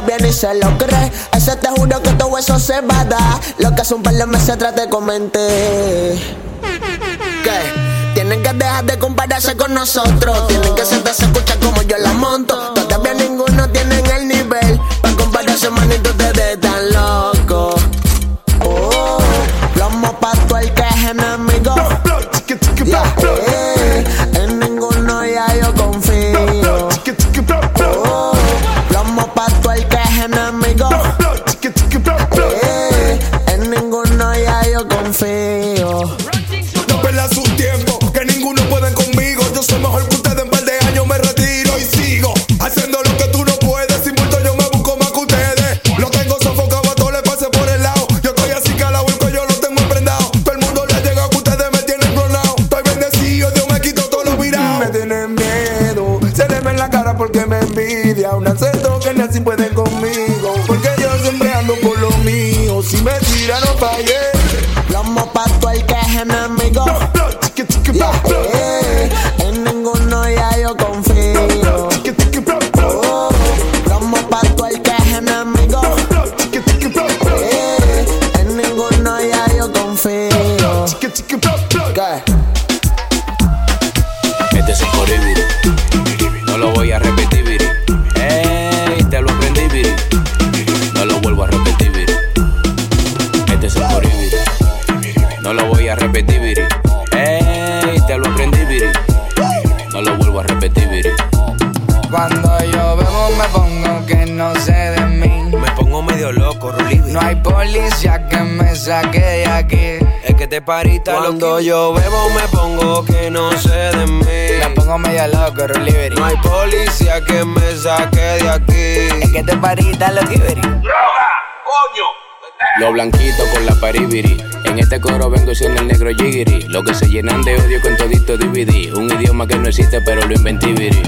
viene y se lo cree. Ese te juro que todo eso se va a dar. Lo que hace un par de meses atrás te comenté. ¿Qué? Tienen que dejar de compararse con nosotros. Tienen que sentarse a escuchar como yo la monto. Todavía ninguno Cuando yo bebo me pongo que no sé de mí. pongo medio loco, Roliberi. No hay policía que me saque de aquí. Es que te parita lo que Lo blanquito con la paribiri. En este coro vengo siendo el negro jigiri. Lo que se llenan de odio con todito DVD. Un idioma que no existe, pero lo inventé, viri.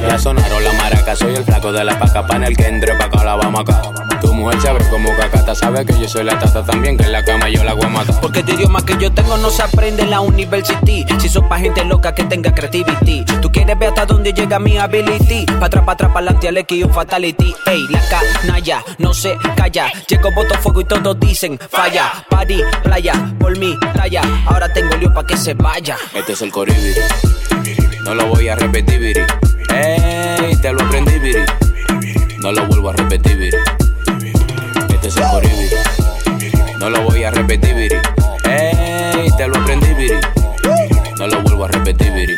Ya sonaron la maraca, soy el flaco de la paca pan el que entre pa' acá la vamos acá. Tu mujer sabe como cacata, sabe que yo soy la tata también, que en la cama yo la voy a matar. Porque este idioma que yo tengo no se aprende en la university. Si sos pa' gente loca que tenga creativity. Tú quieres ver hasta dónde llega mi ability. Pa' atrás, pa' atrás, pa' adelante, al un fatality. Ey, la canalla, no se calla. Llego, boto fuego y todos dicen falla. Party, playa, por mi talla. Ahora tengo lío pa' que se vaya. Este es el coribiri. No lo voy a repetir, viri. Ey, te lo aprendí, viri. No lo vuelvo a repetir, viri. No lo voy a repetir, viri. Ey, te lo aprendí, viri. No lo vuelvo a repetir, viri.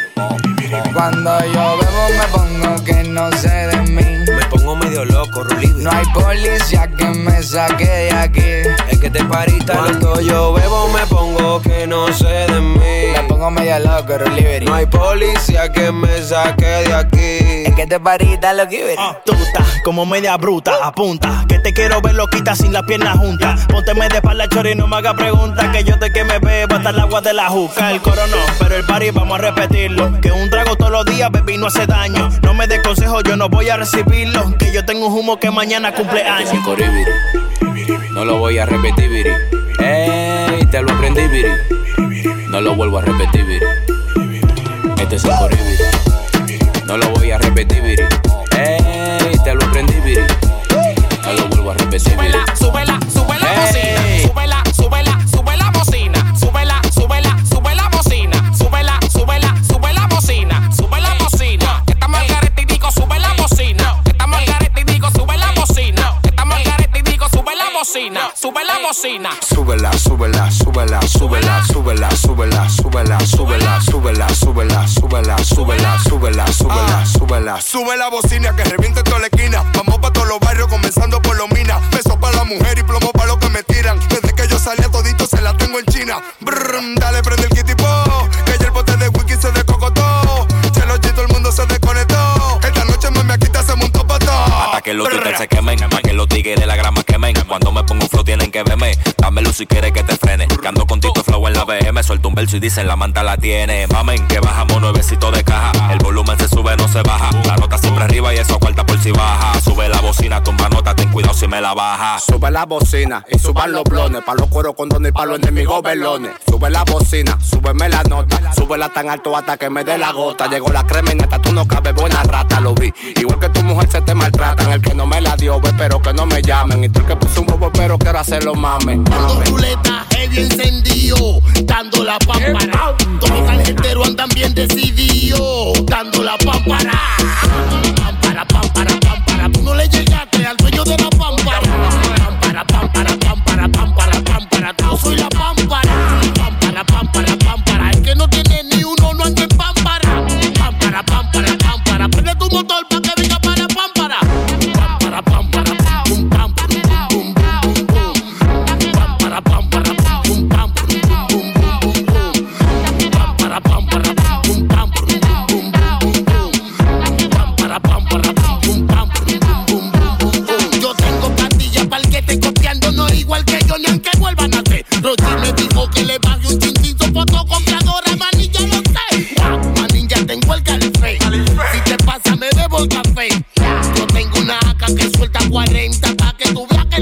Cuando yo bebo me pongo que no sé de loco, Rulibi. No hay policía que me saque de aquí. Es que te parita Cuando yo bebo me pongo que no sé de Me mí. pongo medio loco, Roliberi. No hay policía que me saque de aquí. Es que te parita lo que Tú estás como media bruta, apunta. Que te quiero ver loquita sin las piernas juntas. Pónteme de espalda, chori, no me haga preguntas. Que yo te que me beba hasta el agua de la juca. El coro no, pero el party vamos a repetirlo. Que un trago todos los días, baby, no hace daño. No me des consejo, yo no voy a recibirlo. Que yo tengo un humo que mañana cumple Este es el años. coribiri. No lo voy a repetir, viri. Ey, te lo aprendí, viri. No lo vuelvo a repetir, viri. Este es el coribiri. No lo voy a repetir, viri. Ey, te lo aprendí, viri. No lo vuelvo a repetir, viri. Sube la bocina. Súbela, súbela, súbela, súbela, súbela, súbela, súbela, súbela, súbela, súbela, súbela, súbela, súbela, súbela, súbela. Sube la bocina que reviente si quieres que te Y dicen la manta la tiene. Mamen, que bajamos nuevecito de caja. El volumen se sube, no se baja. La nota siempre arriba y eso cuarta por si baja. Sube la bocina, tumba nota, ten cuidado si me la baja. Sube la bocina y suban los blones. Pa' los cueros con y pa' los enemigos velones. Sube la bocina, súbeme la nota. Súbela tan alto hasta que me dé la gota. Llegó la crema y neta, tú no cabes buena rata, lo vi. Igual que tu mujer se te maltrata. El que no me la dio, pero que no me llamen. Y tú el que puso un bobo, pero quiero hacerlo mame. Cuando heavy encendido, dando la pámpara. Todos los tarjeteros andan bien decididos, dando la pámpara.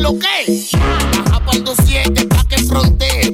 lo que? Baja para que frontee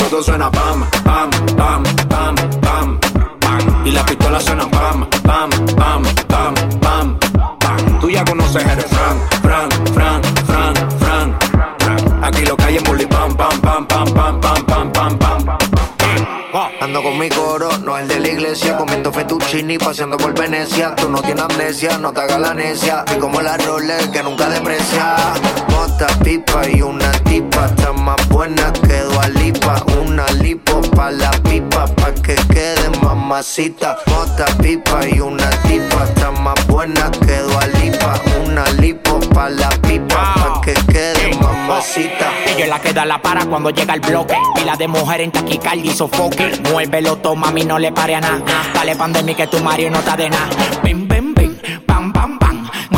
Autos suenan pam, pam, pam, pam, pam, pam. Y las pistolas suenan pam, pam, pam, pam, pam, pam. Tú ya conoces el fran, fran, fran, fran, fran. Aquí lo que hay es bully pam, pam, pam, pam, pam, pam, pam, pam, pam. Ando con mi coro, no el de la iglesia, comiendo fettuccini, paseando por Venecia. Tú no tienes amnesia, no te hagas la necia. Y como la Rolex que nunca deprecia. Mota, pipa y una tipa, está más buena que Lipa. Una lipo pa' la pipa, pa' que quede mamacita. Mota, pipa y una tipa, está más buena que Lipa. Una lipo pa' la pipa, pa' que quede mamacita. Ella la que da la para cuando llega el bloque. Pila de mujer en taquicardia y sofoque. Muévelo, toma, mami, no le pare a nada. Dale pandemia que tu Mario no está de nada.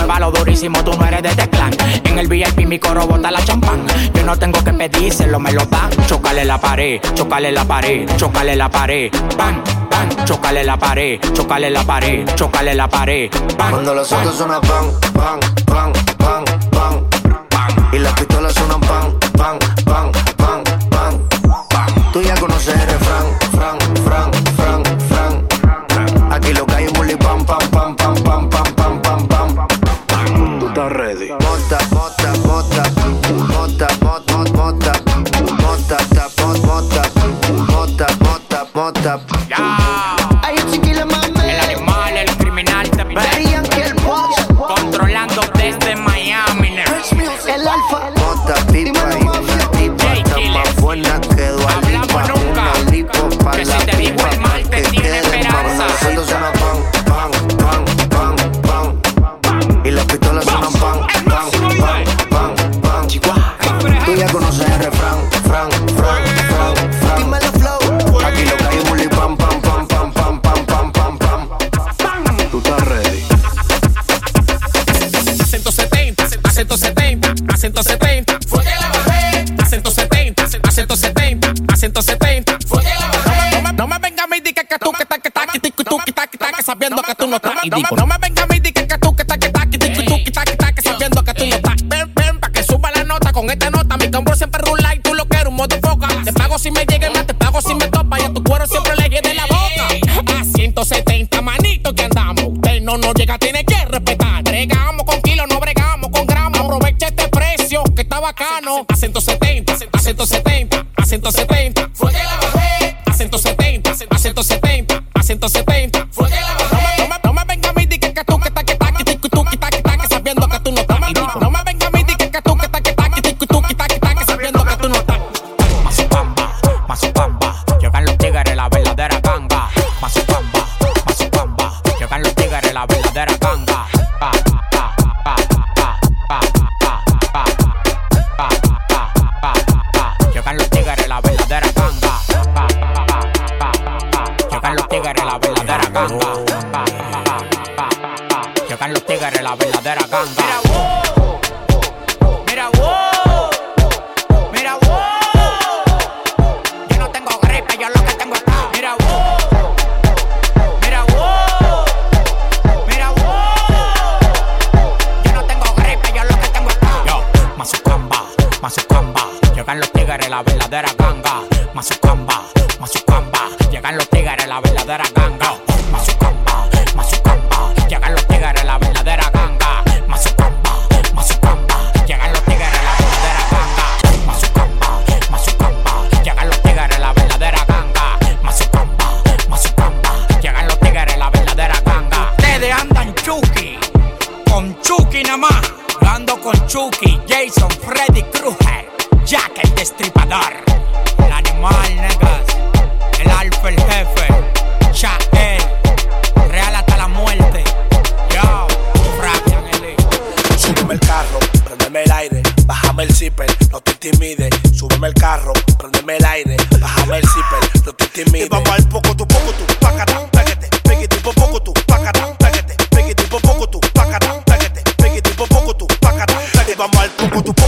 Muévalo durísimo, tú no eres de este clan. En el VIP mi coro bota la champán. Yo no tengo que pedírselo, me lo dan. Chocale la pared, chocale la pared, chocale la pared. Pan, pan, chocale la pared, chocale la pared, chocale la pared. Pan, Cuando los autos suenan pan, pan, pan, pan, pan, pan. Y las pistolas suenan pan, pan, pan, pan, pan, pan. Tú ya conoces 170, fue que la bajé. A 170, a 170, a 170, fue que la bajé. No me, no me vengas a mí, que, que tú que estás que estás que tú que estás que sabiendo que tú no estás. No me vengas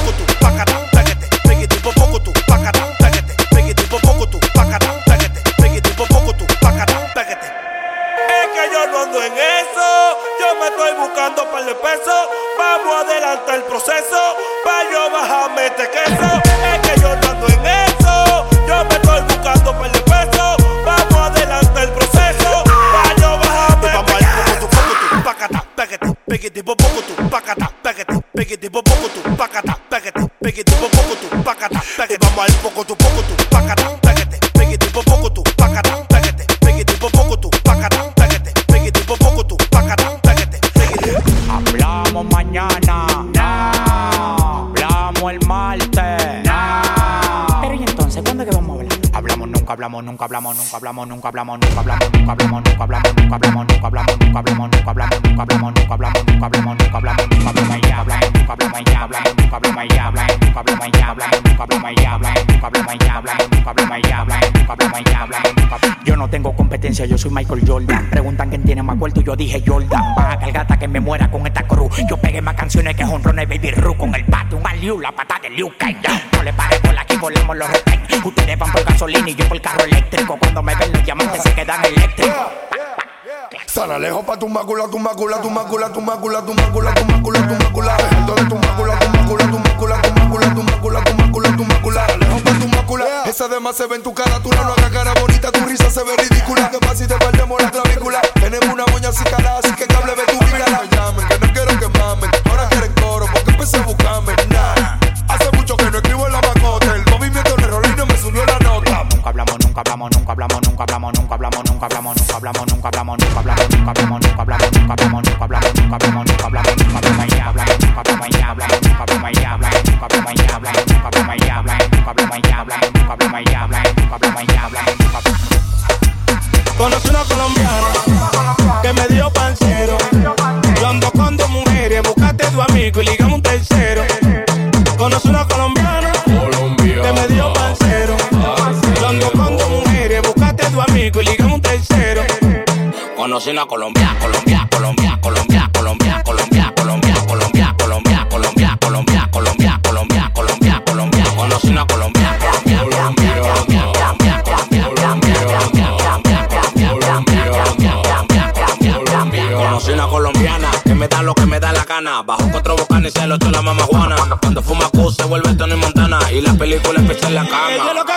Coco, nunca hablamos, nunca hablamos, nunca hablamos, nunca hablamos, nunca hablamos, nunca hablamos, nunca hablamos, nunca hablamos, nunca hablamos, nunca hablamos, nunca hablamos, nunca hablamos, nunca hablamos, nunca hablamos, ya hablamos, nunca hablamos, ya hablamos, nunca hablamos, ya hablamos, nunca hablamos, ya hablamos, nunca hablamos, ya hablamos, nunca hablamos, ya hablamos, nunca hablamos, ya hablamos, nunca hablamos, ya hablamos. nunca hablamos, Yo no tengo competencia, yo soy Michael Jordan. Preguntan quién tiene más cuarto y yo dije Jordan. Vas a cargar hasta que me muera con Liu, la pata de Liu Kang. No le pare por aquí, volamos los respect. Ustedes van por gasolina y yo por carro eléctrico. Cuando me ven los diamantes se quedan eléctricos. Sana lejos pa' tu mácula, tu mácula, tu mácula, tu mácula, tu mácula, tu mácula, tu mácula. Entonces tu mácula, tu mácula, tu mácula, tu mácula, tu mácula, tu mácula, tu mácula. Alejo pa' tu mácula. Esa demás se ve en tu cara, tú no hagas cara bonita, tu risa se ve ridícula. Que más si te perdemos la clavícula. Tenemos una moña así calada, así que cable ve tu vida. Que no llamen, que no quiero que mamen. Ahora quieren coro, porque empecé a buscarme. nunca hablamos, nunca hablamos, nunca hablamos, nunca hablamos, nunca hablamos, nunca hablamos, nunca hablamos, nunca hablamos, nunca hablamos, nunca hablamos, nunca hablamos, no soy una Colombia, Colombia, Colombia, Colombia, Colombia, Colombia, Colombia, Colombia, Colombia, Colombia, Colombia, Colombia, Colombia, Colombia, Colombia, no soy una Colombia, Colombia, Colombia, Colombia, Colombia, soy una colombiana que me da lo que me da la gana. Bajo cuatro bocanes y se lo la mamá Juana. Cuando fuma Q se vuelve Tony Montana y las películas empiezan en la cama.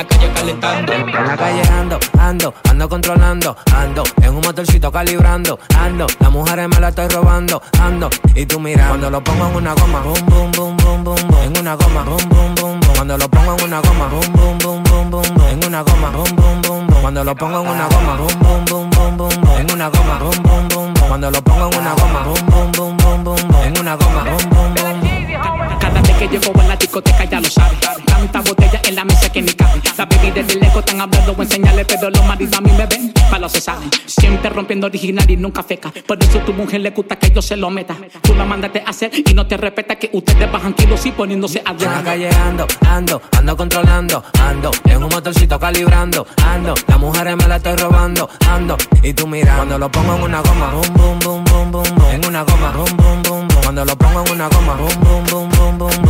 La calle calentando. En la calle ando, ando, ando controlando, ando, en un motorcito calibrando, ando, las mujeres me la estoy robando, ando, y tú mira, cuando lo pongo en una goma, boom, boom, boom, boom, boom, boom, en una goma, boom, boom, boom, boom, cuando lo pongo en una goma, boom, boom, boom, boom, boom, boom, en una goma, boom, boom, boom, boom, cuando lo pongo en una goma, boom, boom, boom, boom, boom, boom, en una goma, boom, boom, boom, boom, cuando lo pongo en una goma, boom, boom, boom, boom, boom, boom, en una goma, boom, boom, boom, que llego a la discoteca ya lo sabe. Tanta botella en la mesa que ni cabe. La bebida del lejos están hablando o enseñarle, pero los maridos a mí me ven. Para se saben. Siempre rompiendo original y nunca feca. Por eso tu mujer le gusta que yo se lo meta. Tú la mandaste a hacer y no te respeta que ustedes bajan kilos y poniéndose a la calle ando, ando, ando controlando, ando, en un motorcito calibrando, ando, las mujeres me la estoy robando, ando, y tú mira, cuando lo pongo en una goma, boom, boom, boom, boom, boom, boom, en una goma, boom, boom, boom, boom, cuando lo pongo en una goma, boom, boom, boom, boom, boom,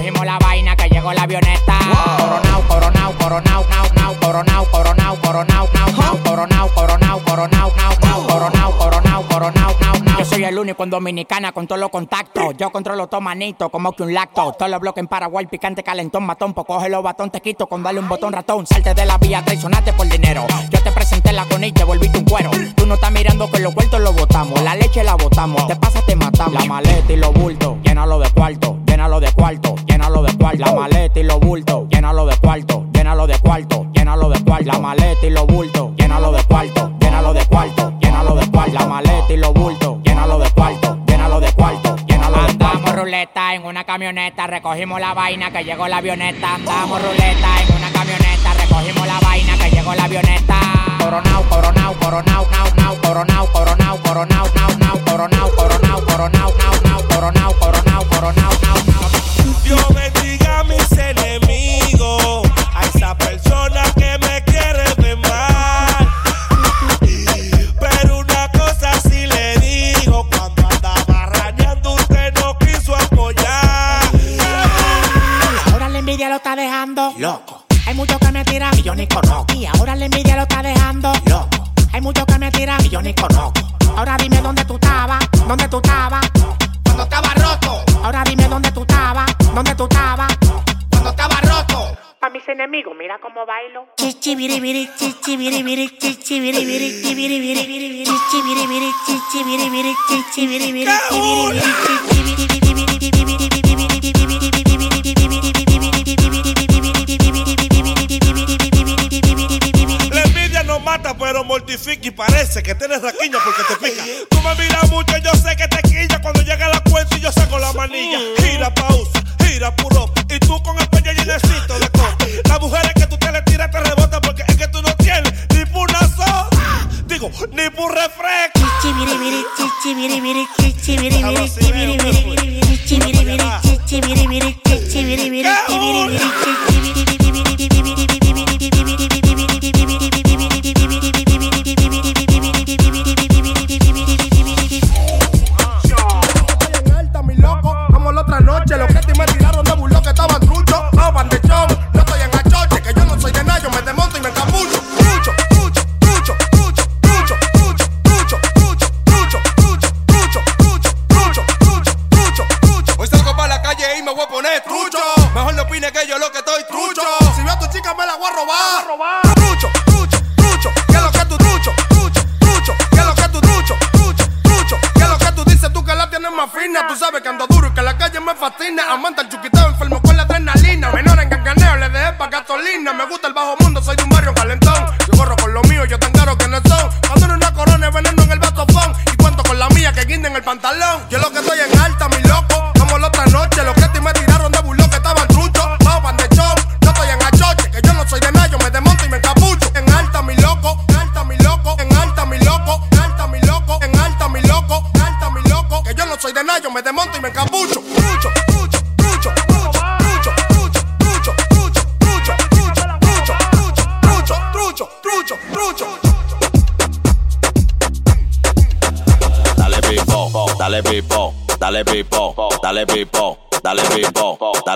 recogimos la vaina que llegó la avioneta. Coronao, coronao, coronao, nao, nao, coronao, coronao, coronao, nao, nao, coronao, coronao, coronao, nao, nao, coronao, coronao, coronao, nao, nao. Yo soy el único en Dominicana con todos los contactos. Yo controlo todo manito, como que un lacto. Todos los bloques en Paraguay, picante, calentón, matón. Pues coge los batón, te quito con darle un botón ratón. Salte de la vía, traicionate por dinero. Yo te presenté la con y te volviste un cuero. Tú no estás mirando que los vueltos los botamos. La leche la botamos. Te pasa, te matamos. La maleta y los bultos, llénalo de cuarto, llénalo de cuarto, llénalo de cuarto. La maleta y los bultos, llénalo de cuarto, llénalo de cuarto, llénalo de cuarto. La maleta y los bultos, llénalo de cuarto, llénalo de cuarto, llénalo de cuarto. La maleta y los bultos, llénalo de cuarto, ruleta en una camioneta, recogimos la vaina que llegó la avioneta. Andamos ruleta en una camioneta, recogimos la vaina que llegó la avioneta. Coronao, coronao, coronao, nao, nao, coronao, coronao, coronao, nao, nao, coronao, coronao, coronao, nao, nao, coronao, coronao, coronao, nao, nao. Dios bendiga a mis enemigos, a esa persona que me envidia lo está dejando loco. Hay muchos que me tiran y yo ni conozco. Y ahora la envidia lo está dejando loco. Hay muchos que me tiran y yo ni conozco. Ahora dime dónde tú estabas, dónde tú estabas. Cuando estaba roto. Ahora dime dónde tú estabas, dónde tú estabas. Cuando estaba roto. Pa' mis enemigos, mira cómo bailo. Chichi biri biri, chichi biri biri, chichi biri biri, chichi mata, pero mortifica y parece que tienes raquiña porque te pica. Tú me miras mucho, yo sé que te quilla cuando llega la cuenta y yo saco la manilla. Gira pausa, gira puro. Y tú con el peña llenecito de coca. Las mujeres que tú te le tiras te rebotan porque es que tú no tienes ni por una soda. Digo, ni por refresco. Chichi biri biri, chichi biri biri,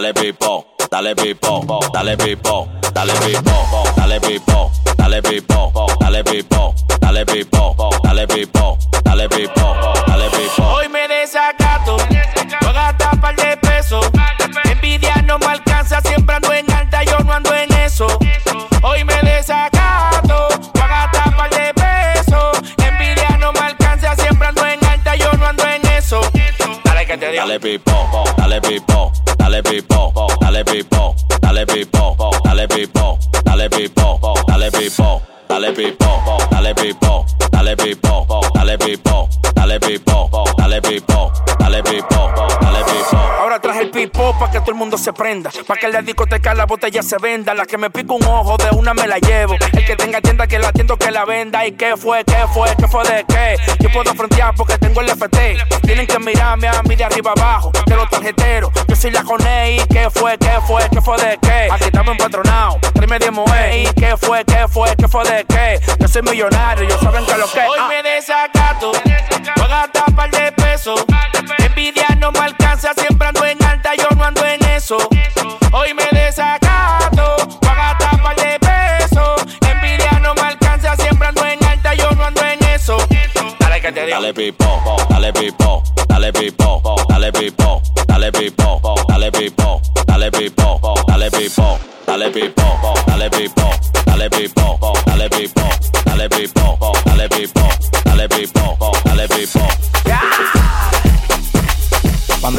dale pipo, dale pipo, dale pipo, dale pipo, dale pipo, dale pipo, dale pipo, dale pipo, dale pipo, dale pipo, dale pipo. Hoy me desacato, voy a gastar par de pesos. Dale pipo, dale pipo, dale pipo, dale pipo, dale pipo, dale pipo, dale pipo, dale pipo, dale pipo, dale pipo, dale pipo, dale pipo, dale pipo, dale pipo, dale pipo. Ahora traje el pipo pa' que todo el mundo se prenda. Pa' que en la discoteca la botella se venda. La que me pica un ojo de una me la llevo. El que tenga tienda que la atiendo que la venda. ¿Y qué fue? ¿Qué fue? ¿Qué fue de qué? Yo puedo frontear porque tengo el FT. Tienen que mirarme a mí de arriba abajo. De los tarjeteros. Yo soy la coné. ¿Y qué fue? ¿Qué fue? ¿Qué fue de qué? Aquí estamos empatronados. Tráeme de moe. ¿Y qué fue? ¿Qué fue? ¿Qué fue de qué? Yo soy millonario. Yo saben que lo que Hoy me desacato. Voy a gastar par de pesos. Envidia no me alcanza. Siempre ando en alta. Yo cuando en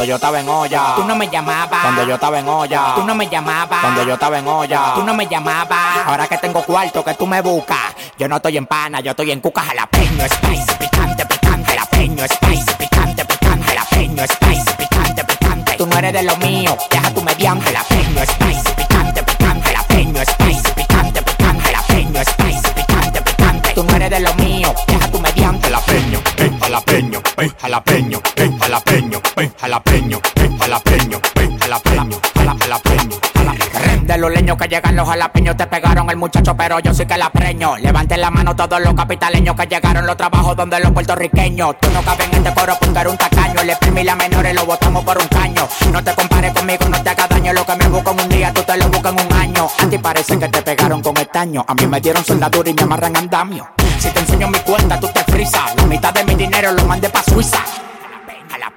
yo estaba en olla, Tú no me llamabas. Cuando yo estaba en olla, Tú no me llamabas. Cuando yo estaba en olla, Tú no me llamabas. Ahora que tengo cuarto que tú me buscas, yo no estoy en pana, yo estoy en cuca jalapeño, spicy, picante, picante, jalapeño, spicy, picante, picante, jalapeño, spicy, picante, picante. Tú no eres de lo mío, deja tu mediante, jalapeño, spicy, jalapeño, jalapeño, jalapeño, jala- jalapeño, jala- De los leños que llegan los jalapeños te pegaron el muchacho, pero yo sí que la preño. Levanten la mano todos los capitaleños que llegaron los trabajos donde los puertorriqueños. Tú no cabes en este coro porque un tacaño. El primi la menores lo botamos por un caño. No te compares conmigo, no te hagas daño. Lo que me busco en un día, tú te lo buscas en un año. A ti parece que te pegaron con estaño. A mí me dieron soldadura y me amarran andamio. Si te enseño mi cuenta, tú te frisas. La mitad de mi dinero lo mandé pa' Suiza.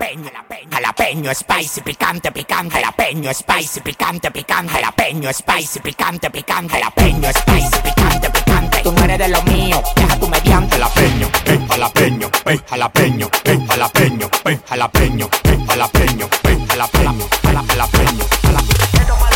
Jalapeño, jalapeño, jalapeño, spicy, picante, picante, jalapeño, spicy, picante, picante, jalapeño, spicy, picante, picante, jalapeño, spicy, picante, picante. Tú no eres de lo mío, deja tu mediante, jalapeño, eh, jalapeño, eh, jalapeño, eh, jalapeño, eh, jalapeño, eh, jalapeño, eh, jalapeño, jala- jalapeño,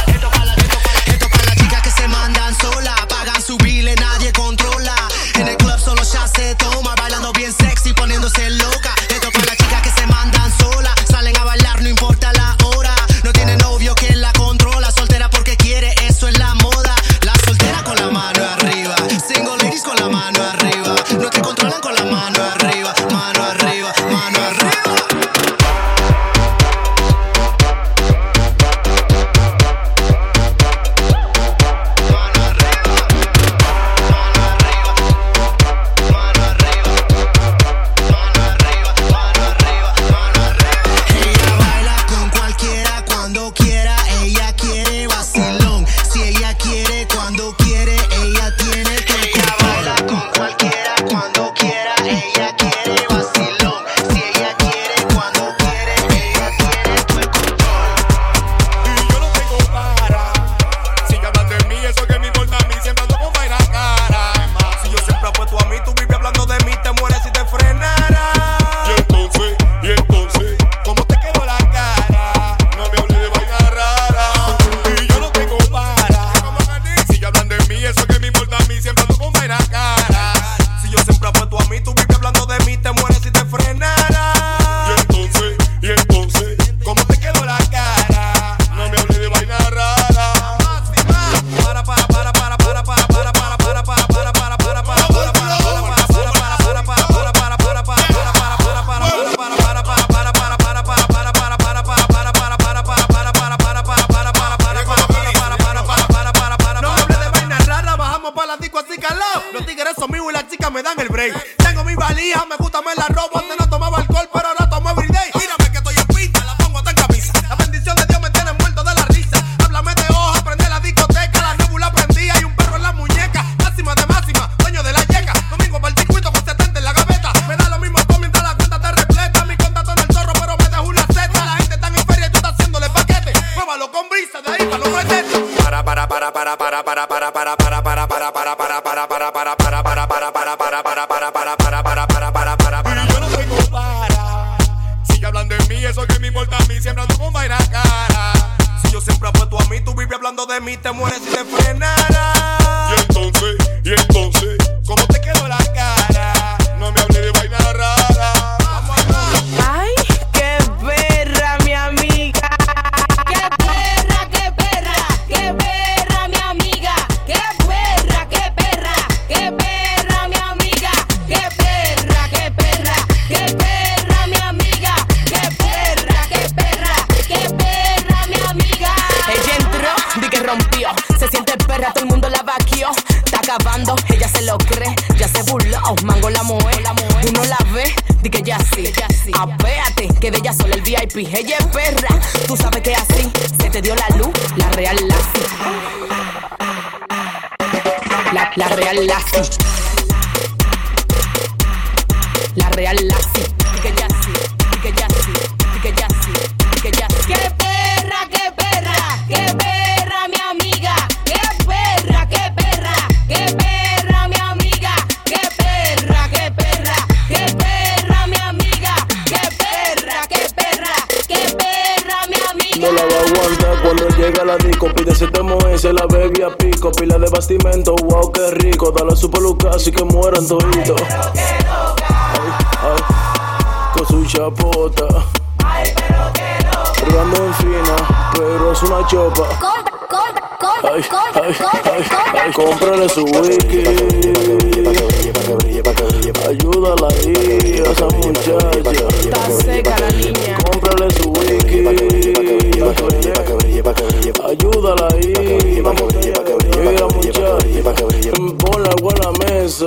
la real la La, real la La real la la disco. Pide siete se la bebé a pico. Pila de bastimento, wow, qué rico. Dale a su peluca así que mueran toditos. Ay, ay, con su chapota. Rugando en fina, pero es una chopa. Ay, ay, ay, ay, cómprale su wiki. Ayúdala ahí a esa muchacha. Está seca la niña. Cómprale su wiki. Ayúdala ahí. En la mesa.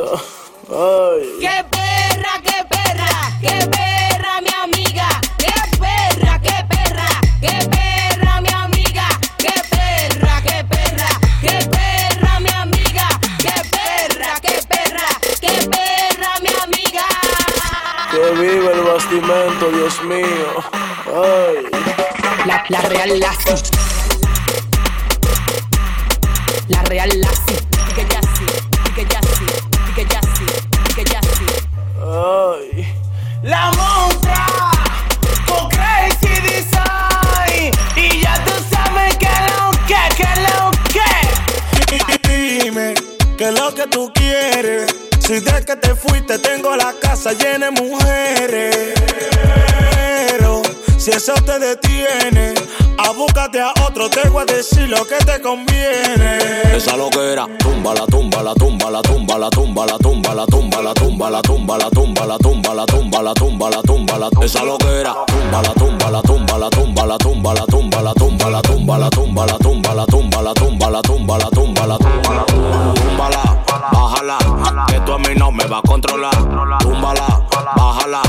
Ay. ¡Qué perra, qué perra! ¡Qué perra, mi amiga! ¡Qué perra, qué perra! ¡Qué perra, mi amiga! ¡Qué perra, qué perra! ¡Qué perra, mi amiga! ¡Qué perra, qué perra! ¡Qué perra, mi amiga! Que viva el bastimento, Dios mío la real la lo que te conviene. Esa loquera, tumba la tumba la tumba la tumba la tumba la tumba la tumba la tumba la tumba la tumba la tumba la tumba la tumba la tumba la esa loquera, tumba la tumba la tumba la tumba la tumba la tumba la tumba la tumba la tumba la tumba la tumba la tumba la tumba la tumba la tumba la túmbala, bájala, que tú a mí no me va a controlar. Túmbala, bájala,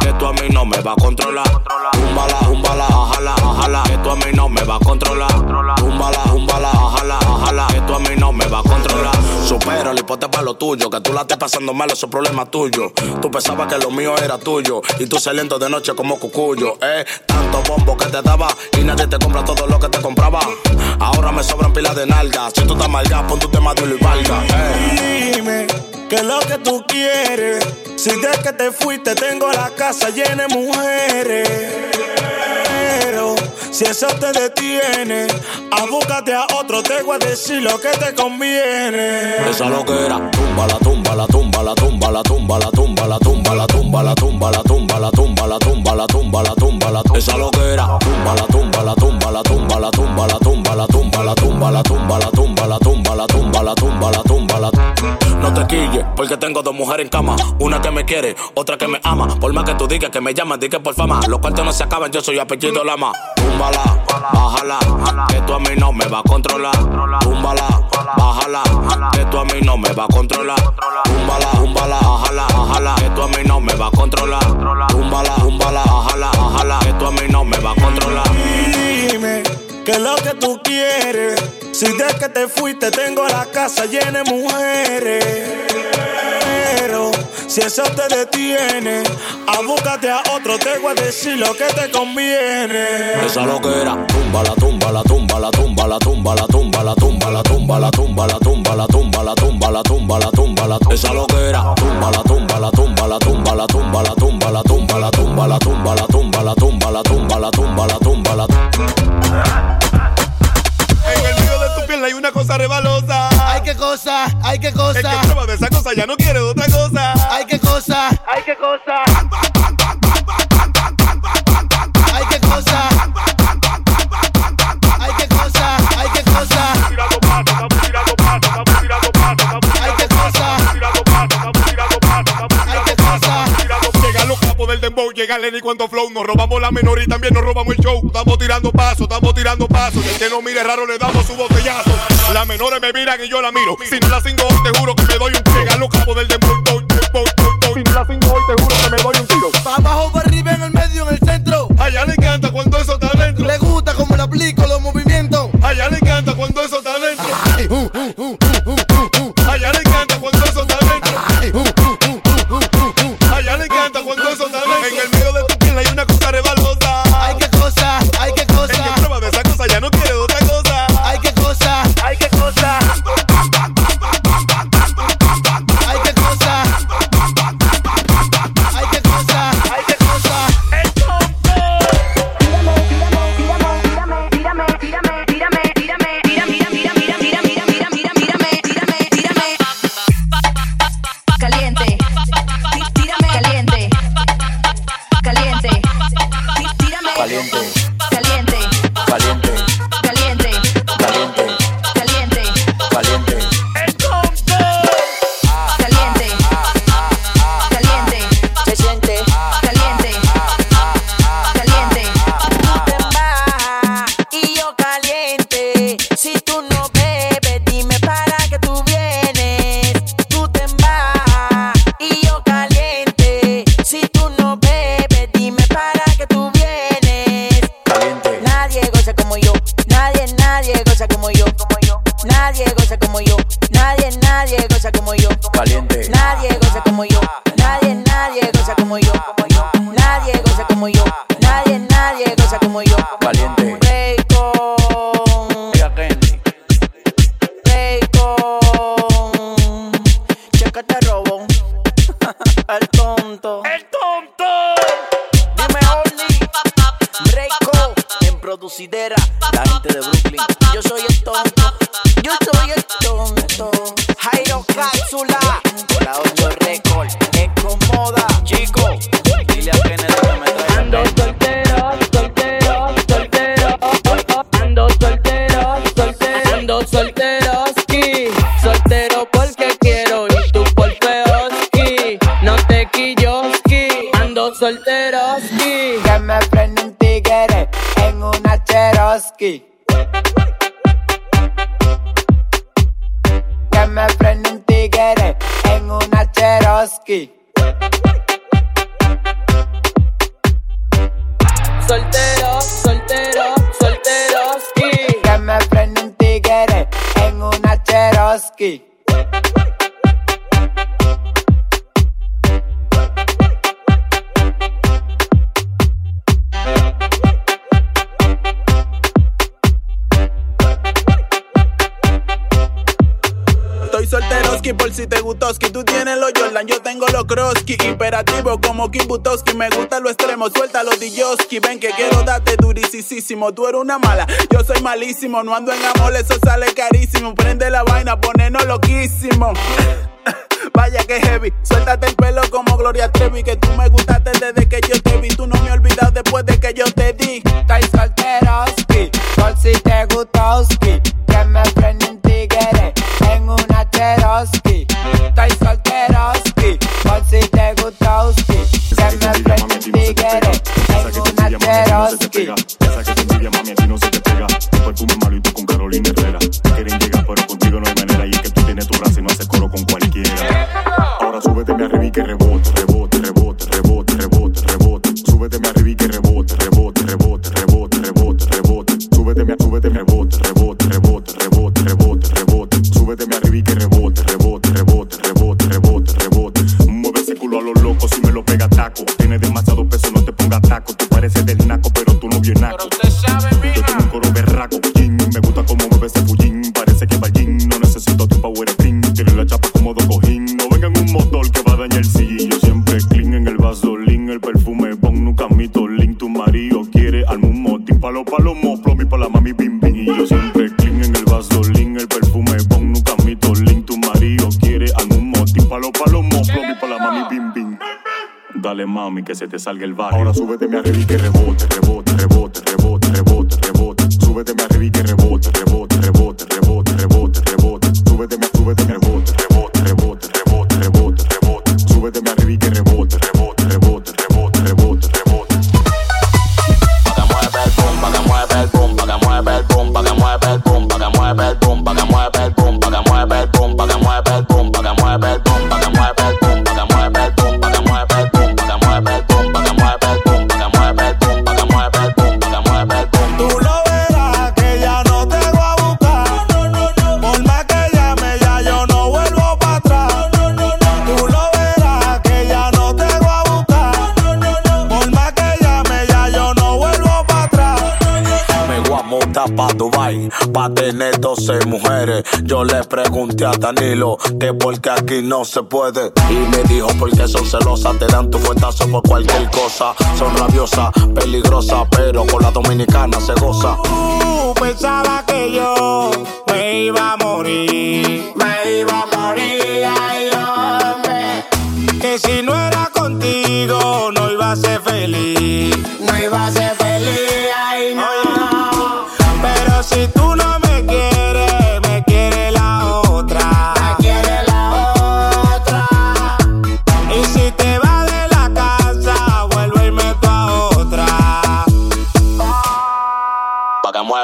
que tú a mí no me va a controlar. Túmbala, túmbala, bájala, bájala, que tú a mí no me va a controlar. Túmbala, túmbala, bájala, bájala, que tú a mí no me va a controlar. Supera el hipote para lo tuyo, que tú la estés pasando mal, eso es problema tuyo. Tú pensabas que lo mío era tuyo, y tú saliendo de noche como cucuyo, eh. Tanto bombo que te daba, y nadie te compra todo lo que te compraba. Ahora me sobran pilas de nalgas, si tú estás malga, pon tu tema de y valga, eh. Dime qué es lo que tú quieres. Si de que te fuiste tengo la casa llena de mujeres. Si eso te detiene, abúcate a otro, te voy a decir lo que te conviene. Esa loquera, tumba la tumba la tumba la tumba la tumba la tumba la tumba la tumba la tumba la tumba la tumba la tumba la tumba la tumba la esa loquera, tumba la tumba la tumba la tumba la tumba la tumba, la tumba, la tumba, la tumba, la tumba, la tumba, la tumba, la tumba, la tumba, la No te quilles, porque tengo dos mujeres en cama. Una que me quiere, otra que me ama. Por más que tú digas que me llaman, di que por fama. Los cuartos no se acaban, yo soy apellido Lama. Túmbala, bájala, que tú a mí no me va a controlar. Túmbala, bájala, que tú a mí no me va a controlar. Túmbala, túmbala, bájala, bájala, que tú a mí no me va a controlar. Túmbala, túmbala, bájala, bájala, que tú a mí no me va a controlar. Dime qué es lo que tú quieres. Si desde que te fuiste tengo la casa llena de mujeres. Si eso te detiene, a búscate a otro, te voy a decir lo que te conviene. Esa lo que era, tumba la tumba, la tumba, la tumba, la tumba, la tumba, la tumba, la tumba, la tumba, la tumba, la tumba, la tumba, la tumba, la tumba, la Esa lo que era, tumba la tumba, la tumba, la tumba, la tumba, la tumba, la tumba, la tumba, la tumba, la tumba, la tumba, la tumba, la tumba, la tumba, la En hay una cosa rebalosa. Ay, qué cosa, ay, qué cosa. El que prueba de esa cosa ya no quiere otra cosa. Ay, qué cosa, ay, qué cosa. Ay, dembow, llega Lenny cuando flow. Nos robamos la menor y también nos robamos el show. Estamos tirando pasos, estamos tirando pasos. El que no mire raro le damos su botellazo. Las menores me miran y yo la miro. Si no la cingo hoy, te juro que me doy un Llegan los capos del dembow. bow, bow, bow, bow. Si no la cingo hoy, te juro que me doy un tiro. Pa' abajo, para arriba, en el medio, en el centro. Allá le encanta cuando eso está dentro. Le gusta como le aplico goza como yo, como yo. Nadie goza como yo, nadie, nadie goza como yo. Caliente. Nadie goza como yo, nadie, nadie goza como yo, como yo. Nadie goza como yo, nadie, nadie goza como yo. Caliente. Bacon, bacon. Checa este robo, el tonto. ¡El tonto! Dime Breako, en producidera, la gente de Brooklyn. Yo soy el tonto, yo soy el tonto. Jairo Cápsula, la 8 Record, Ecomoda, chico. Dile a Kennedy que me traiga Ando soltero, soltero, soltero, ando soltero, soltero, ando solteroski, soltero porque quiero y tú por feoski, no te quilloski, ando solteroski. Que me Que me frene un tigre en una Cherokee. Soltero, soltero, solteroski. Que me frene un tigre en una Cherokee. Gustoski. Tú tienes los Jordan, yo tengo los Kroski. Imperativo como Kim Butowski. Me gusta lo extremo, suelta los Diyoski. Ven que quiero darte durisísimo. Tú eres una mala, yo soy malísimo. No ando en amor, eso sale carísimo. Prende la vaina, ponernos loquísimo. Vaya que heavy, suéltate el pelo como Gloria Trevi. Que tú me gustaste desde que yo te vi. Tú no me has olvidado después de que yo te di. Estoy solteroski por si te Cherokee. Esa que te envidia, mami, a ti no se te pega. Tu perfume malo y tú con Carolina Herrera. Quieren llegar, pero contigo no hay manera. Y es que tú tienes tu raza y no haces coro con cualquiera. Ahora súbete, me arriba y que rebote, rebote, rebote, rebote, rebote, rebote. Súbete, me arriba y que rebote, rebote, rebote, rebote, rebote, rebote. Súbete, me súbete, rebote, rebote, te salga el. Ahora súbete me arriba que Yo le pregunté a Danilo que porque aquí no se puede. Y me dijo porque son celosas, te dan tu fuetazo por cualquier cosa. Son rabiosas, peligrosas, pero con la dominicana se goza. Tú pensaba que yo me iba a morir. Me iba a morir, ay, hombre. Que si no era contigo, no iba a ser feliz. No iba a ser feliz, ay, no. Pero si tú no me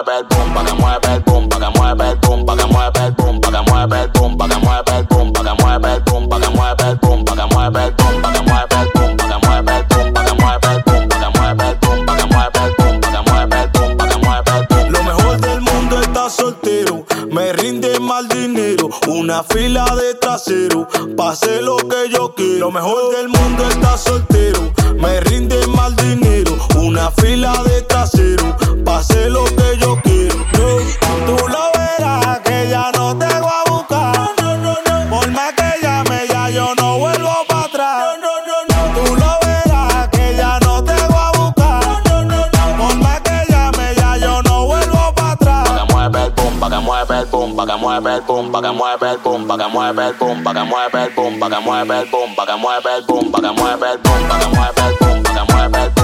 Mueve el boom, pa' que mueve el boom, pa' que mueve el boom, pa' que mueve el boom, pa' que mueve el boom, pa' que mueve el boom, pa' que mueve el boom, pa' que mueve el boom, pa' que mueve el boom, soltero, me rinde mal dinero, una fila de trasero, pase lo que yo quiero. Lo mejor del mundo está soltero, me rinde mal dinero, una fila de trasero, pase lo que yo quiero. Tú lo verás que ya no mueve el boom, pa' que mueve el boom, pa' que mueve el boom, pa' que mueve el boom, pa' que mueve el boom, pa' que mueve el boom, pa' que mueve el boom, pa' que mueve el pa' que mueve el boom.